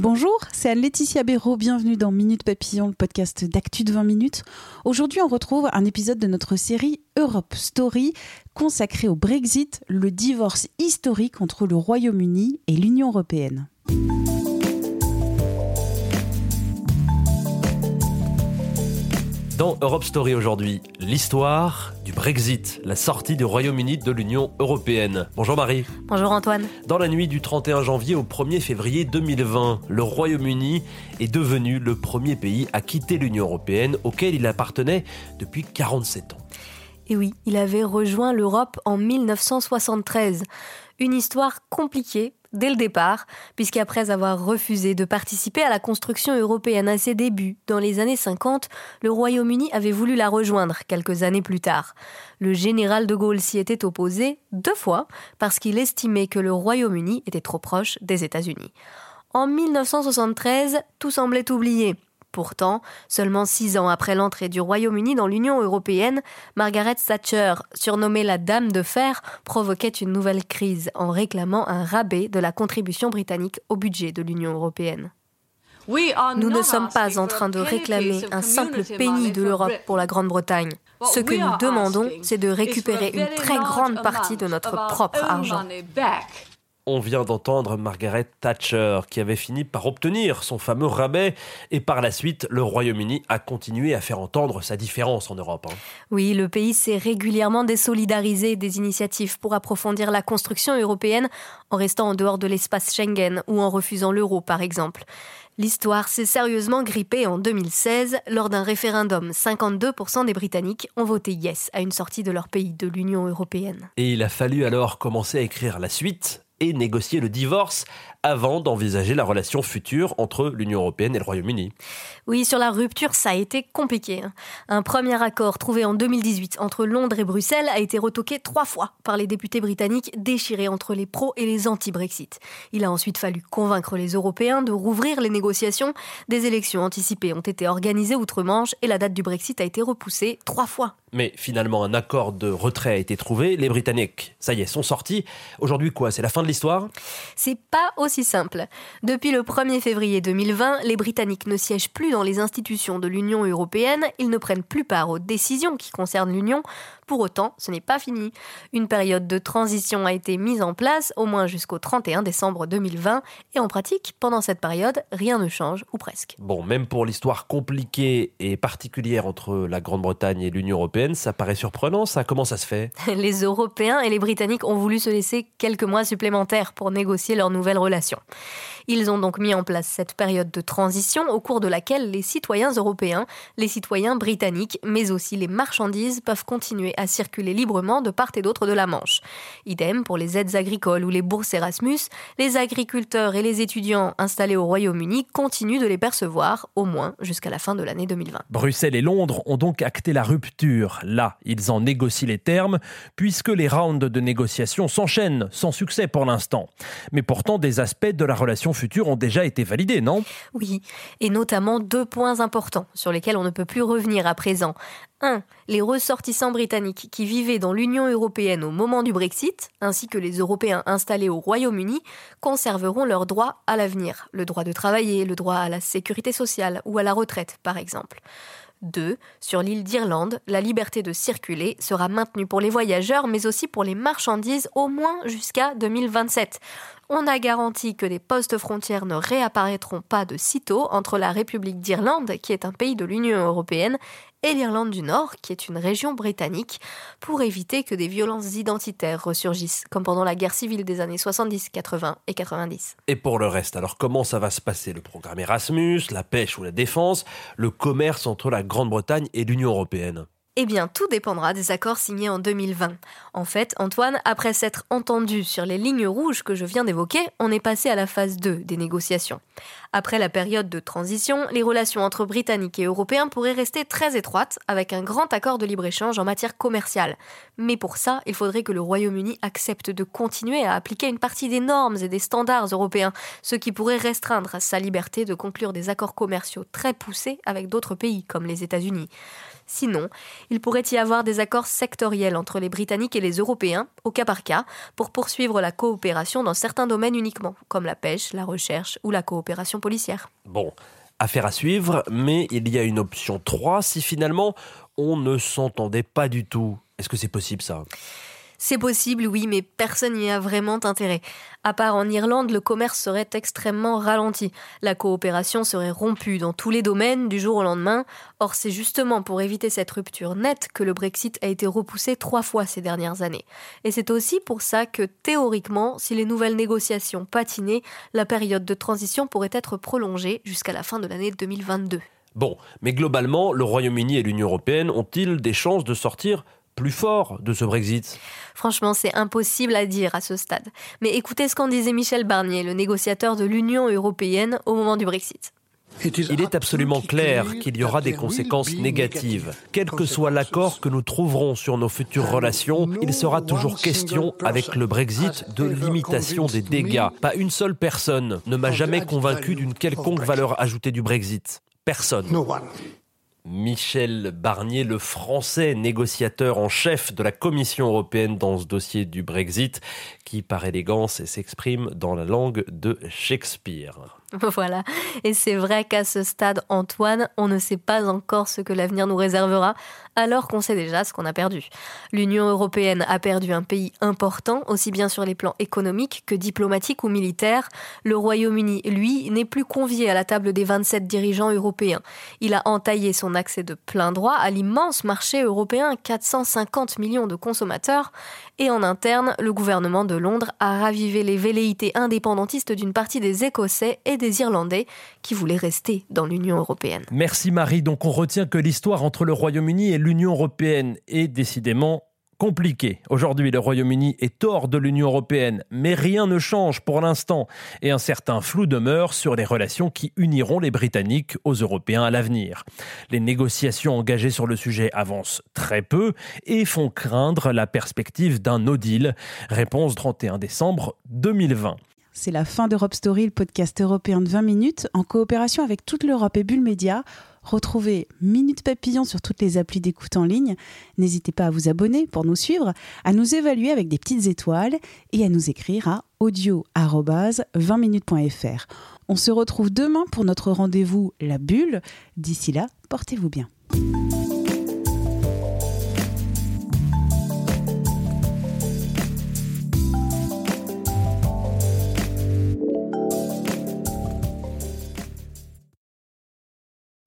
Bonjour, c'est Anne-Laetitia Béraud. Bienvenue dans Minute Papillon, le podcast d'actu de 20 minutes. Aujourd'hui, on retrouve un épisode de notre série Europe Story consacré au Brexit, le divorce historique entre le Royaume-Uni et l'Union européenne. Dans Europe Story aujourd'hui, l'histoire du Brexit, la sortie du Royaume-Uni de l'Union européenne. Bonjour Marie. Bonjour Antoine. Dans la nuit du 31 janvier au 1er février 2020, le Royaume-Uni est devenu le premier pays à quitter l'Union européenne auquel il appartenait depuis 47 ans. Et oui, il avait rejoint l'Europe en 1973. Une histoire compliquée dès le départ, puisqu'après avoir refusé de participer à la construction européenne à ses débuts, dans les années 50, le Royaume-Uni avait voulu la rejoindre quelques années plus tard. Le général de Gaulle s'y était opposé deux fois, parce qu'il estimait que le Royaume-Uni était trop proche des États-Unis. En 1973, tout semblait oublié. Pourtant, seulement six ans après l'entrée du Royaume-Uni dans l'Union européenne, Margaret Thatcher, surnommée la Dame de Fer, provoquait une nouvelle crise en réclamant un rabais de la contribution britannique au budget de l'Union européenne. Nous ne sommes pas en train de réclamer un simple penny de l'Europe pour la Grande-Bretagne. Ce que nous demandons, c'est de récupérer une très grande partie de notre propre argent. On vient d'entendre Margaret Thatcher qui avait fini par obtenir son fameux rabais et par la suite le Royaume-Uni a continué à faire entendre sa différence en Europe. hein. Oui, le pays s'est régulièrement désolidarisé des initiatives pour approfondir la construction européenne en restant en dehors de l'espace Schengen ou en refusant l'euro par exemple. L'histoire s'est sérieusement grippée en 2016 lors d'un référendum. 52% des Britanniques ont voté yes à une sortie de leur pays de l'Union européenne. Et il a fallu alors commencer à écrire la suite et négocier le divorce avant d'envisager la relation future entre l'Union européenne et le Royaume-Uni. Oui, sur la rupture, ça a été compliqué. hein. Un premier accord trouvé en 2018 entre Londres et Bruxelles a été retoqué trois fois par les députés britanniques déchirés entre les pros et les anti-Brexit. Il a ensuite fallu convaincre les Européens de rouvrir les négociations. Des élections anticipées ont été organisées outre-Manche et la date du Brexit a été repoussée trois fois. Mais finalement, un accord de retrait a été trouvé. Les Britanniques, ça y est, sont sortis. Aujourd'hui, quoi? C'est la fin de l'histoire? C'est pas aussi simple. Depuis le 1er février 2020, les Britanniques ne siègent plus dans les institutions de l'Union européenne, ils ne prennent plus part aux décisions qui concernent l'Union. Pour autant, ce n'est pas fini. Une période de transition a été mise en place, au moins jusqu'au 31 décembre 2020, et en pratique, pendant cette période, rien ne change, ou presque. Bon, même pour l'histoire compliquée et particulière entre la Grande-Bretagne et l'Union européenne, ça paraît surprenant, ça Comment ça se fait? Les Européens et les Britanniques ont voulu se laisser quelques mois supplémentaires pour négocier leur nouvelle relation. Ils ont donc mis en place cette période de transition au cours de laquelle les citoyens européens, les citoyens britanniques, mais aussi les marchandises peuvent continuer à circuler librement de part et d'autre de la Manche. Idem pour les aides agricoles ou les bourses Erasmus, les agriculteurs et les étudiants installés au Royaume-Uni continuent de les percevoir, au moins jusqu'à la fin de l'année 2020. Bruxelles et Londres ont donc acté la rupture. Là, ils en négocient les termes, puisque les rounds de négociation s'enchaînent, sans succès pour l'instant. Mais pourtant, des aspects de la relation future ont déjà été validés, non? Oui, et notamment deux points importants sur lesquels on ne peut plus revenir à présent. 1. Les ressortissants britanniques qui vivaient dans l'Union européenne au moment du Brexit, ainsi que les Européens installés au Royaume-Uni, conserveront leurs droits à l'avenir. Le droit de travailler, le droit à la sécurité sociale ou à la retraite, par exemple. 2. Sur l'île d'Irlande, la liberté de circuler sera maintenue pour les voyageurs, mais aussi pour les marchandises au moins jusqu'à 2027. On a garanti que des postes frontières ne réapparaîtront pas de sitôt entre la République d'Irlande, qui est un pays de l'Union européenne, et l'Irlande du Nord, qui est une région britannique, pour éviter que des violences identitaires ressurgissent, comme pendant la guerre civile des années 70, 80 et 90. Et pour le reste, alors comment ça va se passer? Le programme Erasmus, la pêche ou la défense, le commerce entre la Grande-Bretagne et l'Union européenne? Eh bien, tout dépendra des accords signés en 2020. En fait, Antoine, après s'être entendu sur les lignes rouges que je viens d'évoquer, on est passé à la phase 2 des négociations. Après la période de transition, les relations entre Britanniques et Européens pourraient rester très étroites, avec un grand accord de libre-échange en matière commerciale. Mais pour ça, il faudrait que le Royaume-Uni accepte de continuer à appliquer une partie des normes et des standards européens, ce qui pourrait restreindre sa liberté de conclure des accords commerciaux très poussés avec d'autres pays, comme les États-Unis. Sinon, il pourrait y avoir des accords sectoriels entre les Britanniques et les Européens, au cas par cas, pour poursuivre la coopération dans certains domaines uniquement, comme la pêche, la recherche ou la coopération policière. Bon, affaire à suivre, mais il y a une option 3 si finalement on ne s'entendait pas du tout. Est-ce que c'est possible ça? C'est possible, oui, mais personne n'y a vraiment intérêt. À part en Irlande, le commerce serait extrêmement ralenti. La coopération serait rompue dans tous les domaines du jour au lendemain. Or, c'est justement pour éviter cette rupture nette que le Brexit a été repoussé trois fois ces dernières années. Et c'est aussi pour ça que, théoriquement, si les nouvelles négociations patinaient, la période de transition pourrait être prolongée jusqu'à la fin de l'année 2022. Bon, mais globalement, le Royaume-Uni et l'Union européenne ont-ils des chances de sortir plus fort de ce Brexit Franchement, c'est impossible à dire à ce stade. Mais écoutez ce qu'en disait Michel Barnier, le négociateur de l'Union européenne au moment du Brexit. Il est absolument clair qu'il y aura des conséquences négatives. Quel que soit l'accord que nous trouverons sur nos futures relations, il sera toujours question, avec le Brexit, de limitation des dégâts. Pas une seule personne ne m'a jamais convaincu d'une quelconque valeur ajoutée du Brexit. Personne. Michel Barnier, le français négociateur en chef de la Commission européenne dans ce dossier du Brexit, qui par élégance s'exprime dans la langue de Shakespeare. Voilà. Et c'est vrai qu'à ce stade, Antoine, on ne sait pas encore ce que l'avenir nous réservera, alors qu'on sait déjà ce qu'on a perdu. L'Union européenne a perdu un pays important, aussi bien sur les plans économiques que diplomatiques ou militaires. Le Royaume-Uni, lui, n'est plus convié à la table des 27 dirigeants européens. Il a entaillé son accès de plein droit à l'immense marché européen, 450 millions de consommateurs, et en interne, le gouvernement de Londres a ravivé les velléités indépendantistes d'une partie des Écossais et des Irlandais qui voulaient rester dans l'Union européenne. Merci Marie. Donc on retient que l'histoire entre le Royaume-Uni et l'Union européenne est décidément compliquée. Aujourd'hui, le Royaume-Uni est hors de l'Union européenne, mais rien ne change pour l'instant et un certain flou demeure sur les relations qui uniront les Britanniques aux Européens à l'avenir. Les négociations engagées sur le sujet avancent très peu et font craindre la perspective d'un no deal. Réponse 31 décembre 2020. C'est la fin d'Europe Story, le podcast européen de 20 minutes, en coopération avec toute l'Europe et Bulle Média. Retrouvez Minute Papillon sur toutes les applis d'écoute en ligne. N'hésitez pas à vous abonner pour nous suivre, à nous évaluer avec des petites étoiles et à nous écrire à audio-20minutes.fr. On se retrouve demain pour notre rendez-vous La Bulle. D'ici là, portez-vous bien.